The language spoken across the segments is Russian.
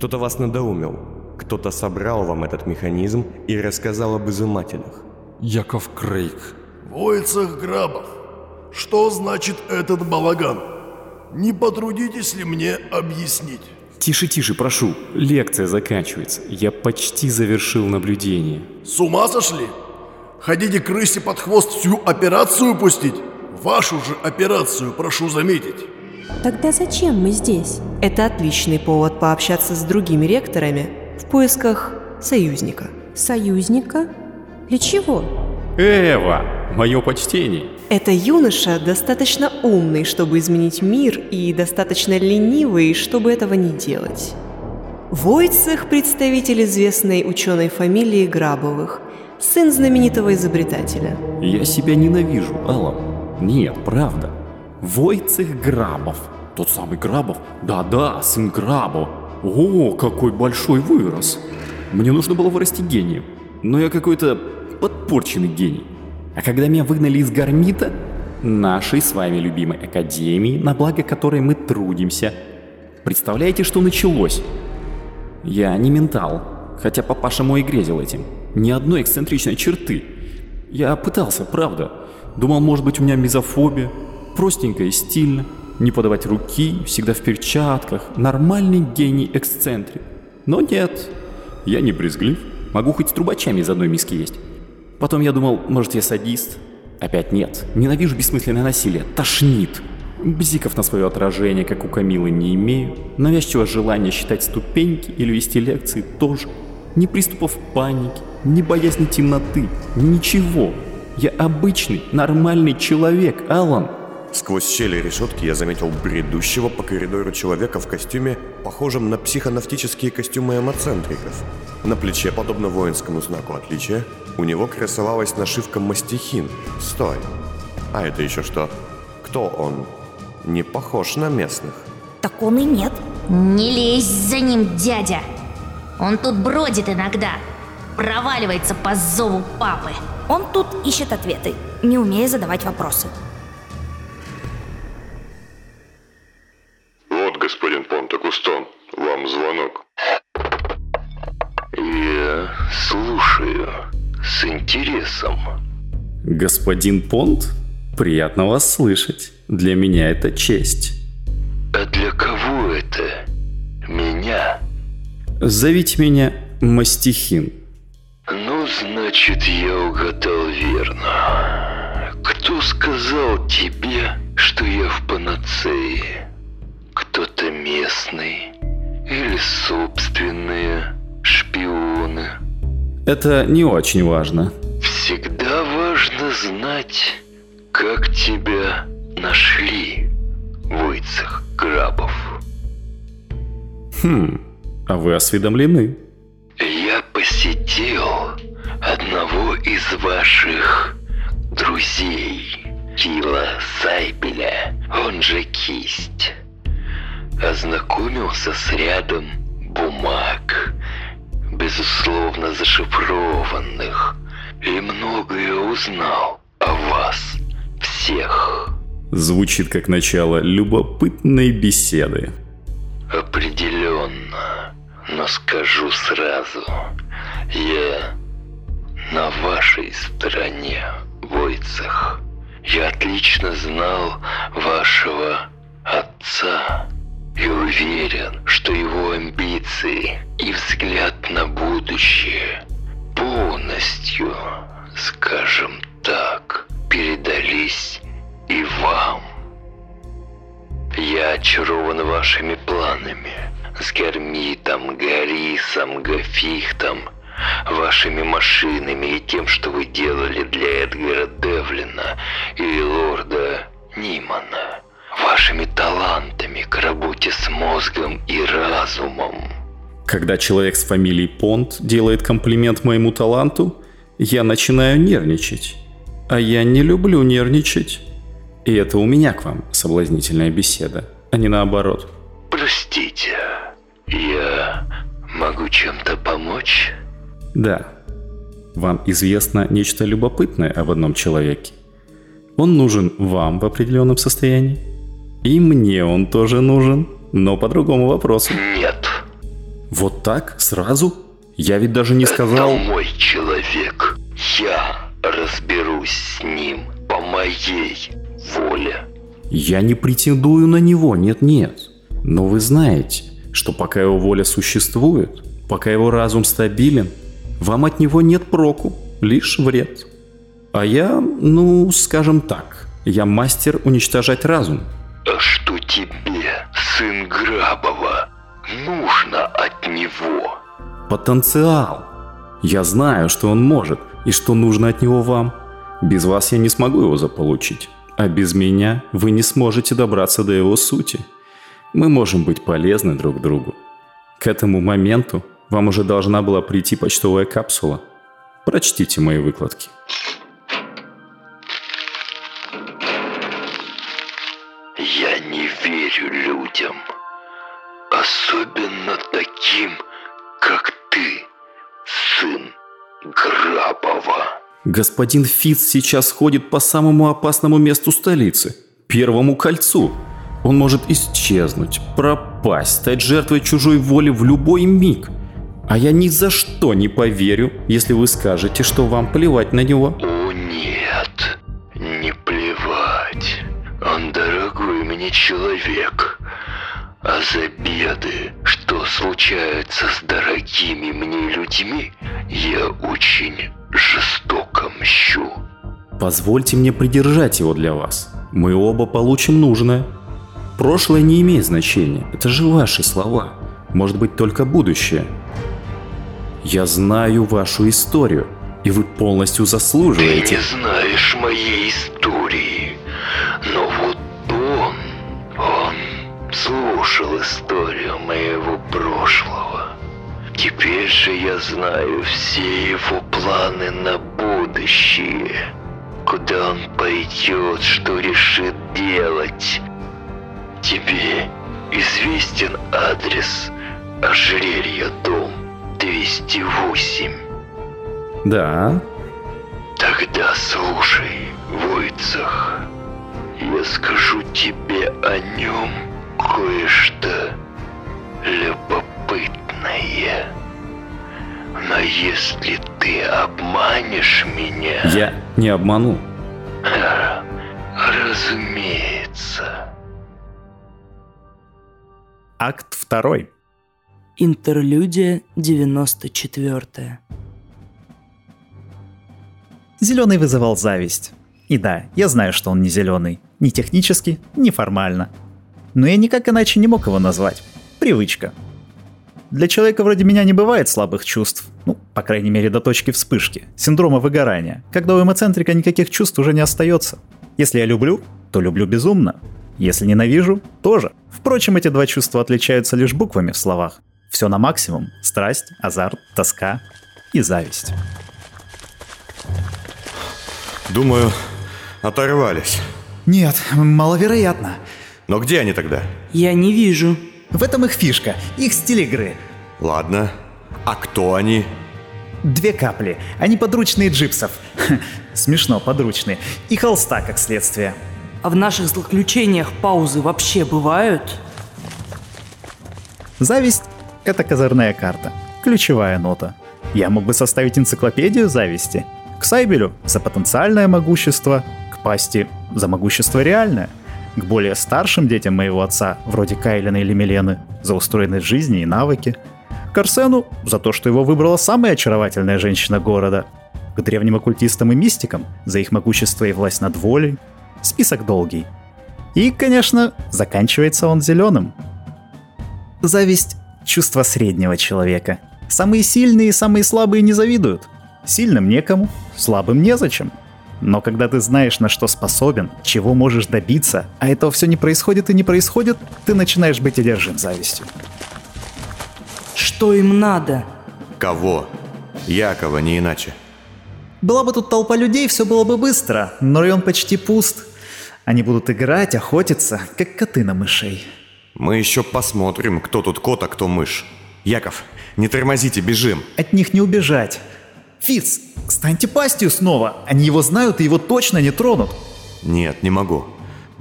Кто-то вас надоумил. Кто-то собрал вам этот механизм и рассказал об изымателях. Яков Крейг. Войцах Грабов, что значит этот балаган? Не потрудитесь ли мне объяснить? Тише, тише, прошу. Лекция заканчивается. Я почти завершил наблюдение. С ума сошли? Хотите крысе под хвост всю операцию пустить? Вашу же операцию, прошу заметить. Тогда зачем мы здесь? Это отличный повод пообщаться с другими ректорами в поисках союзника. Союзника? Для чего? Эва, мое почтение. Это юноша достаточно умный, чтобы изменить мир, и достаточно ленивый, чтобы этого не делать. Войцех – представитель известной ученой фамилии Грабовых, сын знаменитого изобретателя. Я себя ненавижу, Аллам. Нет, правда. Войцех Грабов. Тот самый Грабов? Да-да, сын Грабо. О, какой большой вырос. Мне нужно было вырасти гением. Но я какой-то подпорченный гений. А когда меня выгнали из Гармита, нашей с вами любимой академии, на благо которой мы трудимся, представляете, что началось? Я не ментал, хотя папаша мой грезил этим. Ни одной эксцентричной черты. Я пытался, правда. Думал, может быть, у меня мизофобия. Простенько и стильно. Не подавать руки, всегда в перчатках. Нормальный гений-эксцентрик. Но нет, я не брезглив. Могу хоть с трубачами из одной миски есть. Потом я думал, может, я садист. Опять нет. Ненавижу бессмысленное насилие. Тошнит. Бзиков на свое отражение, как у Камилы, не имею. Навязчивого желания считать ступеньки или вести лекции тоже. Ни приступов паники, ни боязни темноты, ни ничего. Я обычный, нормальный человек, Алан. Сквозь щели решетки я заметил бредущего по коридору человека в костюме, похожем на психонавтические костюмы эмоцентриков. На плече, подобно воинскому знаку отличия, у него красовалась нашивка «Мастихин». Стой. А это еще что? Кто он? Не похож на местных. Так он и нет. Не лезь за ним, дядя. Он тут бродит иногда. Проваливается по зову папы. Он тут ищет ответы, не умея задавать вопросы. Понте-Кустон, вам звонок. Я слушаю с интересом. Господин Понт, приятно вас слышать. Для меня это честь. А для кого это? Меня? Зовите меня Мастихин. Ну, значит, я угадал верно. Кто сказал тебе, что я в панацее? Кто-то местный или собственные шпионы? Это не очень важно. Всегда важно знать, как тебя нашли, Войцех Грабов. Хм, а вы осведомлены? Я посетил одного из ваших друзей, Кила Сайбеля, он же Кисть. Ознакомился с рядом бумаг, безусловно зашифрованных, и многое узнал о вас всех. Звучит как начало любопытной беседы. Определенно, но скажу сразу, я на вашей стороне, Войцех. Я отлично знал вашего отца и уверен, что его амбиции и взгляд на будущее полностью, скажем так, передались и вам. Я очарован вашими планами. С Гермитом, Гарисом, Гафихтом, вашими машинами и тем, что вы делали для Эдгара Девлина или лорда Нимана. Вашими талантами к работе с мозгом и разумом. Когда человек с фамилией Понт делает комплимент моему таланту, я начинаю нервничать. А я не люблю нервничать. И это у меня к вам соблазнительная беседа, а не наоборот. Простите, я могу чем-то помочь? Да. Вам известно нечто любопытное об одном человеке. Он нужен вам в определенном состоянии. И мне он тоже нужен, но по другому вопросу. Нет. Вот так? Сразу? Я ведь даже не сказал... Это мой человек. Я разберусь с ним по моей воле. Я не претендую на него, нет-нет. Но вы знаете, что пока его воля существует, пока его разум стабилен, вам от него нет проку, лишь вред. А я, ну, скажем так, я мастер уничтожать разум. А что тебе, сын Грабова, нужно от него? Потенциал. Я знаю, что он может и что нужно от него вам. Без вас я не смогу его заполучить. А без меня вы не сможете добраться до его сути. Мы можем быть полезны друг другу. К этому моменту вам уже должна была прийти почтовая капсула. Прочтите мои выкладки. Господин Фиц сейчас ходит по самому опасному месту столицы – Первому кольцу. Он может исчезнуть, пропасть, стать жертвой чужой воли в любой миг. А я ни за что не поверю, если вы скажете, что вам плевать на него. О нет, не плевать. Он дорогой мне человек. А за беды, что случаются с дорогими мне людьми, я очень жестоко мщу. Позвольте мне придержать его для вас. Мы оба получим нужное. Прошлое не имеет значения. Это же ваши слова. Может быть, только будущее. Я знаю вашу историю, и вы полностью заслуживаете. Ты не знаешь моей истории, но вот он, он слушал историю моего прошлого. Теперь же я знаю все его планы на будущее. Куда он пойдет, что решит делать. Тебе известен адрес ожерелья дом 208. Да, Тогда слушай, Войцах. Я скажу тебе о нем кое-что любопытное. Но если ты обманешь меня... я не обману. Разумеется. Акт второй. Интерлюдия 94. Зеленый вызывал зависть. И да, я знаю, что он не зеленый. Ни технически, ни формально. Но я никак иначе не мог его назвать. Привычка. Для человека вроде меня не бывает слабых чувств. Ну, по крайней мере, до точки вспышки. Синдрома выгорания. Когда у эмоцентрика никаких чувств уже не остается. Если я люблю, то люблю безумно. Если ненавижу, тоже. Впрочем, эти два чувства отличаются лишь буквами в словах. Все на максимум. Страсть, азарт, тоска и зависть. Думаю, оторвались. Нет, маловероятно. Но где они тогда? Я не вижу. В этом их фишка, их стиль игры. Ладно. А кто они? Две капли. Они подручные джипсов. Смешно, подручные. И холста, как следствие. А в наших злоключениях паузы вообще бывают? Зависть — это козырная карта. Ключевая нота. Я мог бы составить энциклопедию зависти. К Сайбелю — за потенциальное могущество, к Пасти — за могущество реальное, к более старшим детям моего отца, вроде Кайлина или Милены, за устроенность жизни и навыки, к Арсену — за то, что его выбрала самая очаровательная женщина города, к древним оккультистам и мистикам — за их могущество и власть над волей. Список долгий. И, конечно, заканчивается он зеленым. Зависть — чувство среднего человека. Самые сильные и самые слабые не завидуют. Сильным некому, слабым незачем. Но когда ты знаешь, на что способен, чего можешь добиться, а этого все не происходит и не происходит, ты начинаешь быть одержим завистью. Что им надо? Кого? Якова, не иначе. Была бы тут толпа людей, все было бы быстро, но район почти пуст. Они будут играть, охотиться, как коты на мышей. Мы еще посмотрим, кто тут кот, а кто мышь. Яков, не тормозите, бежим. От них не убежать. Фиц, станьте пастью снова. Они его знают и его точно не тронут. Нет, не могу.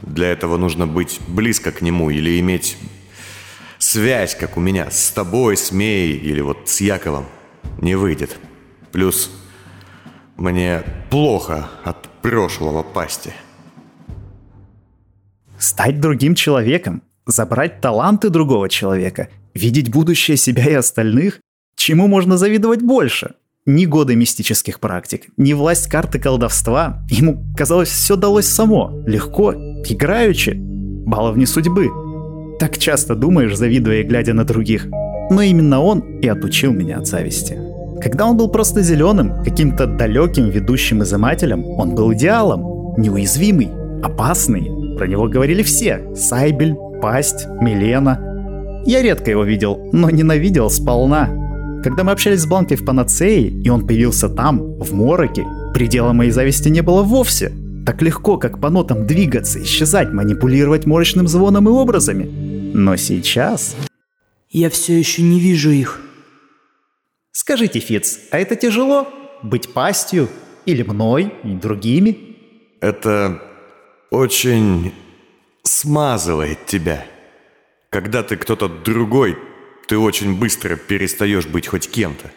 Для этого нужно быть близко к нему или иметь Связь, как у меня, с тобой, с Меей или вот с Яковом, не выйдет. Плюс мне плохо от прошлого пасти. Стать другим человеком, забрать таланты другого человека, видеть будущее себя и остальных, чему можно завидовать больше? Ни годы мистических практик, ни власть карты колдовства. Ему, казалось, все далось само, легко, играючи. Баловни судьбы. Так часто думаешь, завидуя и глядя на других. Но именно он и отучил меня от зависти. Когда он был просто зеленым, каким-то далеким ведущим изымателем, он был идеалом. Неуязвимый, опасный. Про него говорили все. Сайбель, Пасть, Милена. Я редко его видел, но ненавидел сполна. Когда мы общались с Бланкой в Панацее, и он появился там, в Мороке, предела моей зависти не было вовсе. Так легко, как по нотам двигаться, исчезать, манипулировать морочным звоном и образами. Но сейчас... Я все еще не вижу их. Скажите, Фиц, а это тяжело? Быть пастью? Или мной и другими? Это очень смазывает тебя. Когда ты кто-то другой, ты очень быстро перестаешь быть хоть кем-то.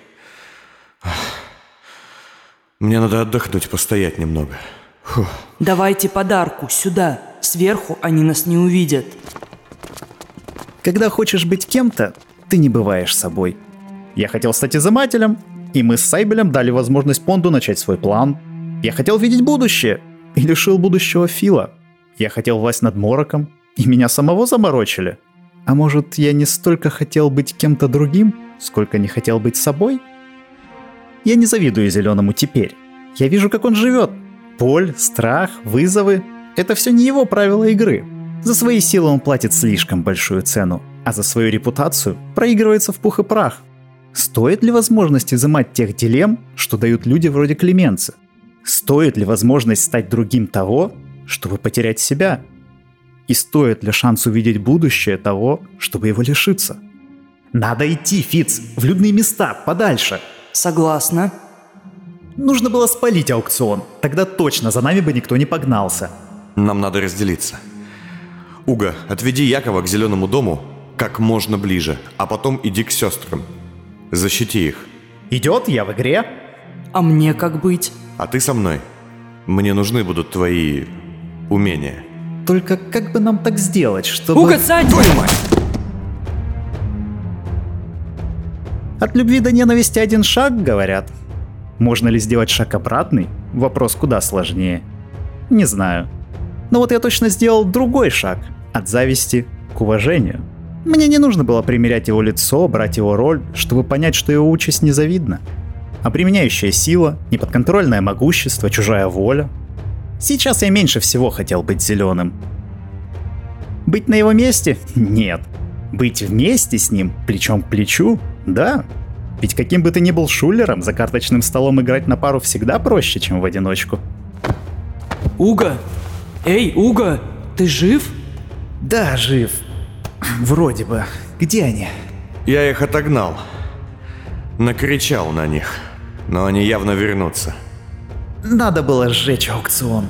Мне надо отдохнуть, постоять немного. Фух. Давайте подарку сюда. Сверху они нас не увидят. Когда хочешь быть кем-то, ты не бываешь собой. Я хотел стать изымателем, и мы с Сайбелем дали возможность Понду начать свой план. Я хотел видеть будущее, и лишил будущего Фила. Я хотел власть над Мороком, и меня самого заморочили. А может, я не столько хотел быть кем-то другим, сколько не хотел быть собой? Я не завидую Зеленому теперь. Я вижу, как он живет. Боль, страх, вызовы — это все не его правила игры. За свои силы он платит слишком большую цену, а за свою репутацию проигрывается в пух и прах. Стоит ли возможность изымать тех дилемм, что дают люди вроде Клеменца? Стоит ли возможность стать другим того, чтобы потерять себя? И стоит ли шанс увидеть будущее того, чтобы его лишиться? Надо идти, Фиц, в людные места, подальше. Согласна. Нужно было спалить аукцион, тогда точно за нами бы никто не погнался. Нам надо разделиться. Уга, отведи Якова к зеленому дому как можно ближе, а потом иди к сестрам. Защити их. Идет, я в игре. А мне как быть? А ты со мной. Мне нужны будут твои умения. Только как бы нам так сделать, чтобы... Уга, сядь! Твою мать! От любви до ненависти один шаг, говорят. Можно ли сделать шаг обратный? Вопрос куда сложнее. Не знаю. Но вот я точно сделал другой шаг. От зависти к уважению. Мне не нужно было примерять его лицо, брать его роль, чтобы понять, что его участь незавидна. А применяющая сила, неподконтрольное могущество, чужая воля. Сейчас я меньше всего хотел быть зеленым. Быть на его месте? Нет. Быть вместе с ним, плечом к плечу? Да. Ведь каким бы ты ни был шулером, за карточным столом играть на пару всегда проще, чем в одиночку. Уга! Эй, Уга! Ты жив? Да, жив. Вроде бы. Где они? Я их отогнал. Накричал на них. Но они явно вернутся. Надо было сжечь аукцион.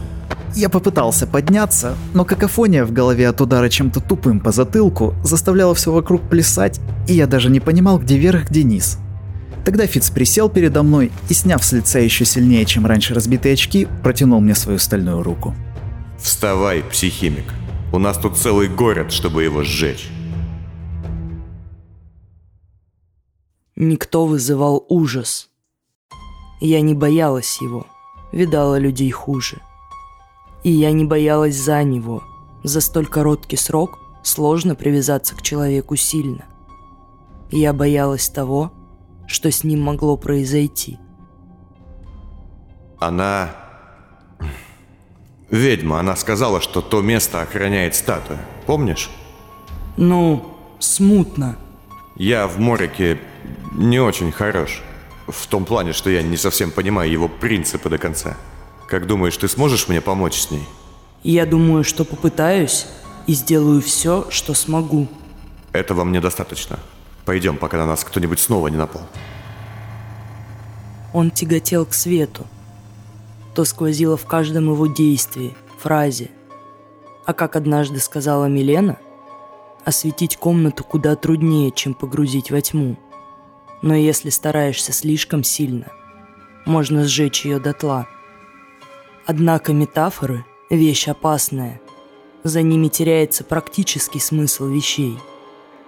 Я попытался подняться, но какофония в голове от удара чем-то тупым по затылку заставляла все вокруг плясать, и я даже не понимал, где верх, где низ. Тогда Фиц присел передо мной и, сняв с лица еще сильнее, чем раньше разбитые очки, протянул мне свою стальную руку. Вставай, психимик. У нас тут целый город, чтобы его сжечь. Никто вызывал ужас. Я не боялась его, видала людей хуже. И я не боялась за него. За столь короткий срок сложно привязаться к человеку сильно. Я боялась того, что с ним могло произойти. Она... Ведьма, она сказала, что то место охраняет статуя. Помнишь? Ну, смутно. Я в Морике не очень хорош. В том плане, что я не совсем понимаю его принципы до конца. Как думаешь, ты сможешь мне помочь с ней? Я думаю, что попытаюсь и сделаю все, что смогу. Этого мне достаточно. Пойдем, пока на нас кто-нибудь снова не напал. Он тяготел к свету. То сквозило в каждом его действии, фразе. А как однажды сказала Милена, Осветить комнату куда труднее, чем погрузить во тьму. Но если стараешься слишком сильно, можно сжечь ее дотла. Однако метафоры – вещь опасная. За ними теряется практический смысл вещей.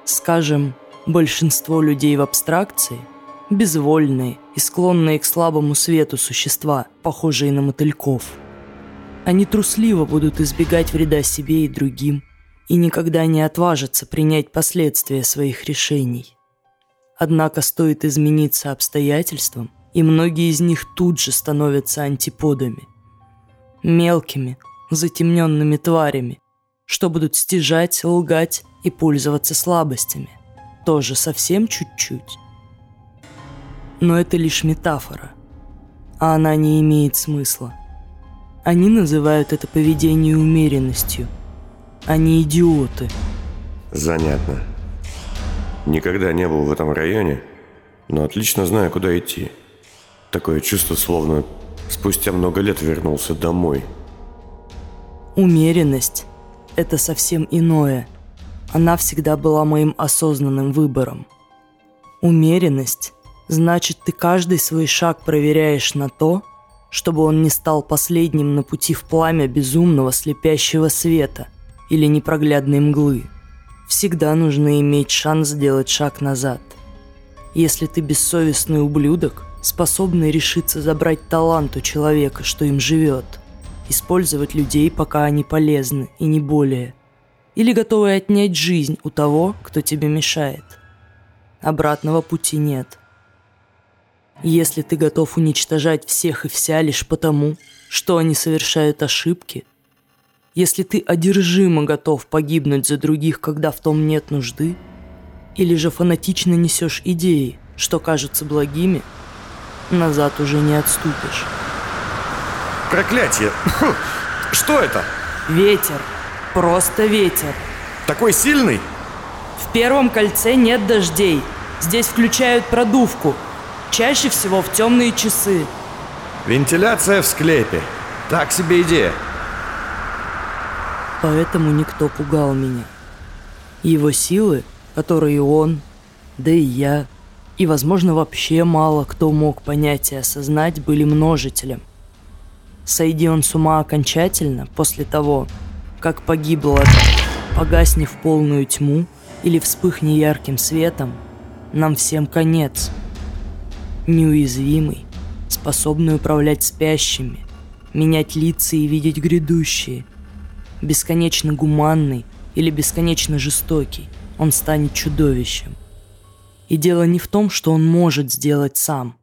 Скажем, большинство людей в абстракции – безвольные и склонные к слабому свету существа, похожие на мотыльков. Они трусливо будут избегать вреда себе и другим и никогда не отважатся принять последствия своих решений. Однако стоит измениться обстоятельствам, и многие из них тут же становятся антиподами. Мелкими, затемненными тварями, что будут стяжать, лгать и пользоваться слабостями. Тоже совсем чуть-чуть. Но это лишь метафора, а она не имеет смысла. Они называют это поведение умеренностью. Они идиоты. Занятно. Никогда не был в этом районе, но отлично знаю, куда идти. Такое чувство, словно спустя много лет вернулся домой. Умеренность – это совсем иное. Она всегда была моим осознанным выбором. Умеренность – значит, ты каждый свой шаг проверяешь на то, чтобы он не стал последним на пути в пламя безумного слепящего света или непроглядной мглы. Всегда нужно иметь шанс сделать шаг назад. Если ты бессовестный ублюдок, способный решиться забрать талант у человека, что им живет, использовать людей, пока они полезны, и не более, или готовый отнять жизнь у того, кто тебе мешает. Обратного пути нет. Если ты готов уничтожать всех и вся лишь потому, что они совершают ошибки – если ты одержимо готов погибнуть за других, когда в том нет нужды, или же фанатично несешь идеи, что кажутся благими, назад уже не отступишь. Проклятие! Что это? Ветер. Просто ветер. Такой сильный? В первом кольце нет дождей. Здесь включают продувку. Чаще всего в темные часы. Вентиляция в склепе. Так себе идея поэтому никто пугал меня. Его силы, которые он, да и я, и, возможно, вообще мало кто мог понять и осознать, были множителем. Сойди он с ума окончательно после того, как погибло, погасни в полную тьму или вспыхни ярким светом, нам всем конец. Неуязвимый, способный управлять спящими, менять лица и видеть грядущие – бесконечно гуманный или бесконечно жестокий, он станет чудовищем. И дело не в том, что он может сделать сам.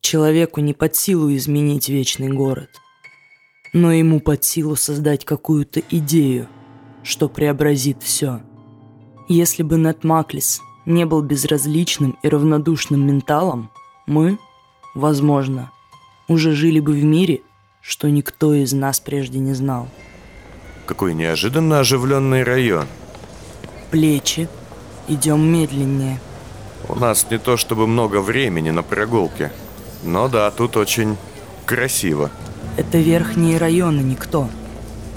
Человеку не под силу изменить вечный город. Но ему под силу создать какую-то идею, что преобразит все. Если бы Нед Маклис не был безразличным и равнодушным менталом, мы, возможно, уже жили бы в мире, что никто из нас прежде не знал. Какой неожиданно оживленный район. Плечи. Идем медленнее. У нас не то чтобы много времени на прогулке. Но да, тут очень красиво. Это верхние районы никто.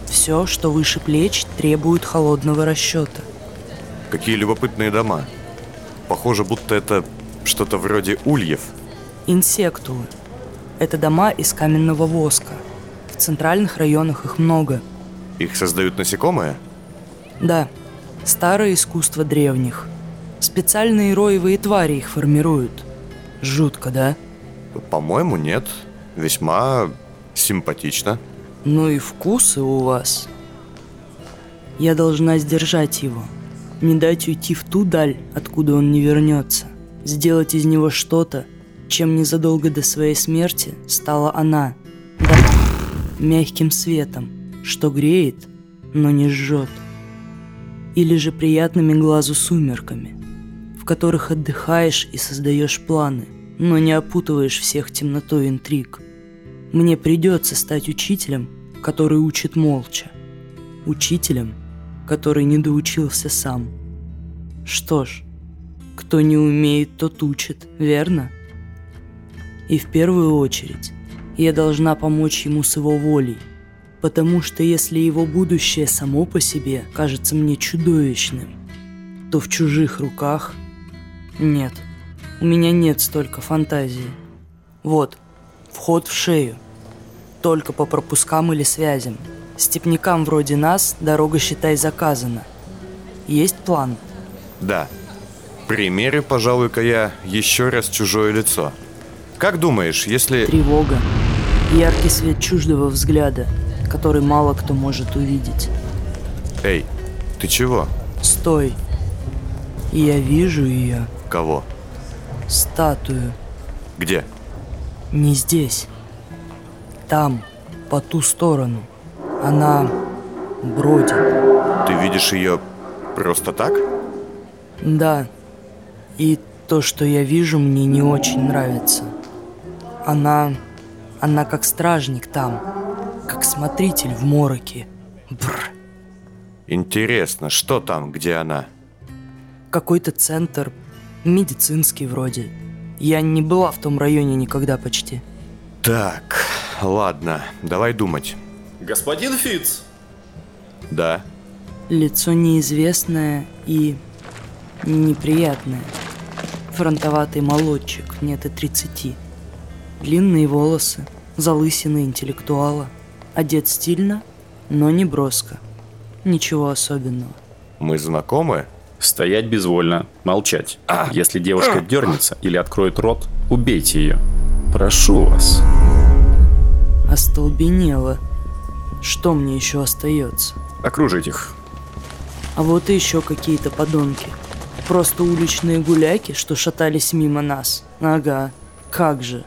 Все, что выше плеч, требует холодного расчета. Какие любопытные дома. Похоже, будто это что-то вроде ульев. Инсектулы. Это дома из каменного воска. В центральных районах их много – их создают насекомые? Да, старое искусство древних. Специальные роевые твари их формируют. Жутко, да? По-моему, нет. Весьма симпатично. Ну и вкусы у вас. Я должна сдержать его. Не дать уйти в ту даль, откуда он не вернется. Сделать из него что-то, чем незадолго до своей смерти стала она. Да, мягким светом, что греет, но не жжет. Или же приятными глазу сумерками, в которых отдыхаешь и создаешь планы, но не опутываешь всех темнотой интриг. Мне придется стать учителем, который учит молча. Учителем, который не доучился сам. Что ж, кто не умеет, тот учит, верно? И в первую очередь я должна помочь ему с его волей – Потому что если его будущее само по себе кажется мне чудовищным, то в чужих руках. Нет, у меня нет столько фантазии. Вот, вход в шею. Только по пропускам или связям. Степнякам вроде нас дорога, считай, заказана. Есть план? Да. Примерю, пожалуй-ка я еще раз чужое лицо. Как думаешь, если... Тревога. Яркий свет чуждого взгляда, который мало кто может увидеть. Эй, ты чего? Стой. Я вижу ее. Кого? Статую. Где? Не здесь. Там, по ту сторону. Она бродит. Ты видишь ее просто так? Да. И то, что я вижу, мне не очень нравится. Она... Она как стражник там. Как смотритель в мороке. Бррр. Интересно, что там, где она? Какой-то центр. Медицинский вроде. Я не была в том районе никогда почти. Так, ладно, давай думать. Господин Фиц! Да. Лицо неизвестное и неприятное. Фронтоватый молодчик, нет и 30. Длинные волосы, залысины интеллектуала. Одет стильно, но не броско. Ничего особенного. Мы знакомы? Стоять безвольно, молчать. Если девушка дернется или откроет рот, убейте ее. Прошу вас. Остолбенело. Что мне еще остается? Окружить их. А вот и еще какие-то подонки. Просто уличные гуляки, что шатались мимо нас. Ага, как же.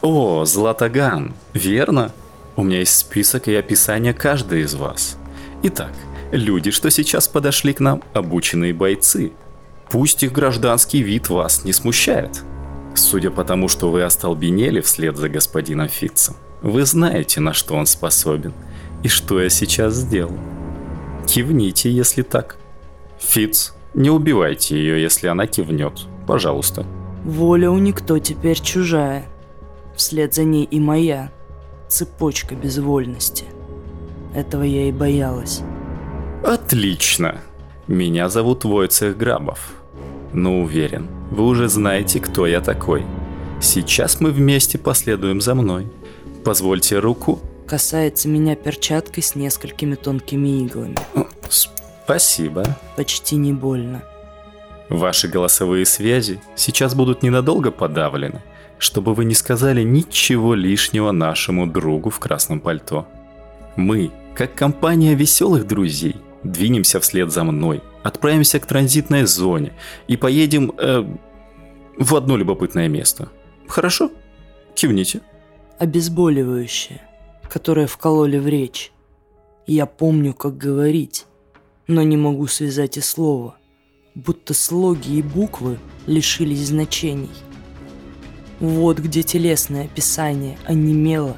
О, Златоган, верно? У меня есть список и описание каждой из вас. Итак, люди, что сейчас подошли к нам, обученные бойцы. Пусть их гражданский вид вас не смущает. Судя по тому, что вы остолбенели вслед за господином Фитцем, вы знаете, на что он способен и что я сейчас сделал. Кивните, если так. Фиц, не убивайте ее, если она кивнет. Пожалуйста. Воля у никто теперь чужая. Вслед за ней и моя. Цепочка безвольности. Этого я и боялась. Отлично. Меня зовут Войцех Грабов. Но уверен, вы уже знаете, кто я такой. Сейчас мы вместе последуем за мной. Позвольте руку. Касается меня перчаткой с несколькими тонкими иглами. Спасибо. Почти не больно. Ваши голосовые связи сейчас будут ненадолго подавлены, чтобы вы не сказали ничего лишнего нашему другу в красном пальто. Мы, как компания веселых друзей, двинемся вслед за мной, отправимся к транзитной зоне и поедем э, в одно любопытное место. Хорошо? Кивните. Обезболивающее, которое вкололи в речь. Я помню, как говорить, но не могу связать и слова, будто слоги и буквы лишились значений. Вот где телесное описание онемело,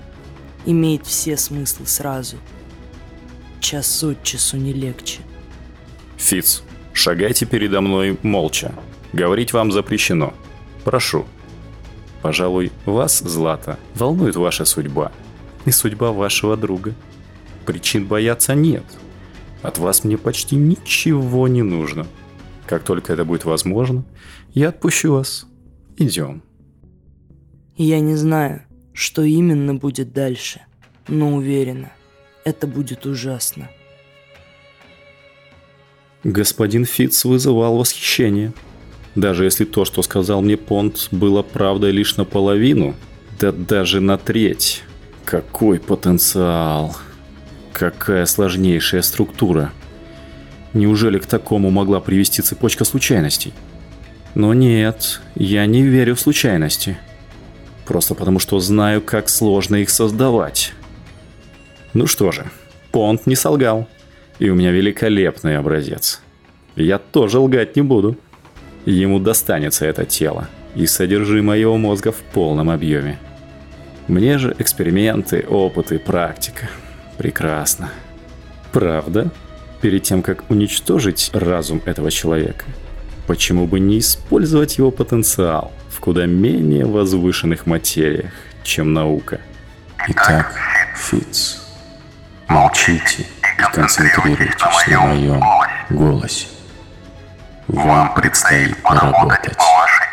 имеет все смыслы сразу. Час от часу не легче. Фиц, шагайте передо мной молча. Говорить вам запрещено. Прошу. Пожалуй, вас, Злата, волнует ваша судьба. И судьба вашего друга. Причин бояться нет. От вас мне почти ничего не нужно. Как только это будет возможно, я отпущу вас. Идем. Я не знаю, что именно будет дальше, но уверена, это будет ужасно. Господин Фитц вызывал восхищение. Даже если то, что сказал мне Понт, было правдой лишь наполовину, да даже на треть. Какой потенциал! Какая сложнейшая структура! Неужели к такому могла привести цепочка случайностей? Но нет, я не верю в случайности. Просто потому, что знаю, как сложно их создавать. Ну что же, Понт не солгал. И у меня великолепный образец. Я тоже лгать не буду. Ему достанется это тело и содержимое его мозга в полном объеме. Мне же эксперименты, опыты, практика. Прекрасно. Правда? Перед тем, как уничтожить разум этого человека, почему бы не использовать его потенциал в куда менее возвышенных материях, чем наука. Итак, Фиц, молчите и концентрируйтесь на моем голосе. Вам предстоит поработать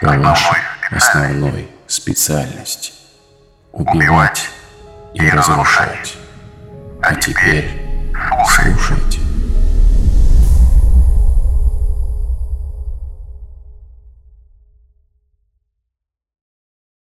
по вашей основной специальности. Убивать и разрушать. А теперь слушайте.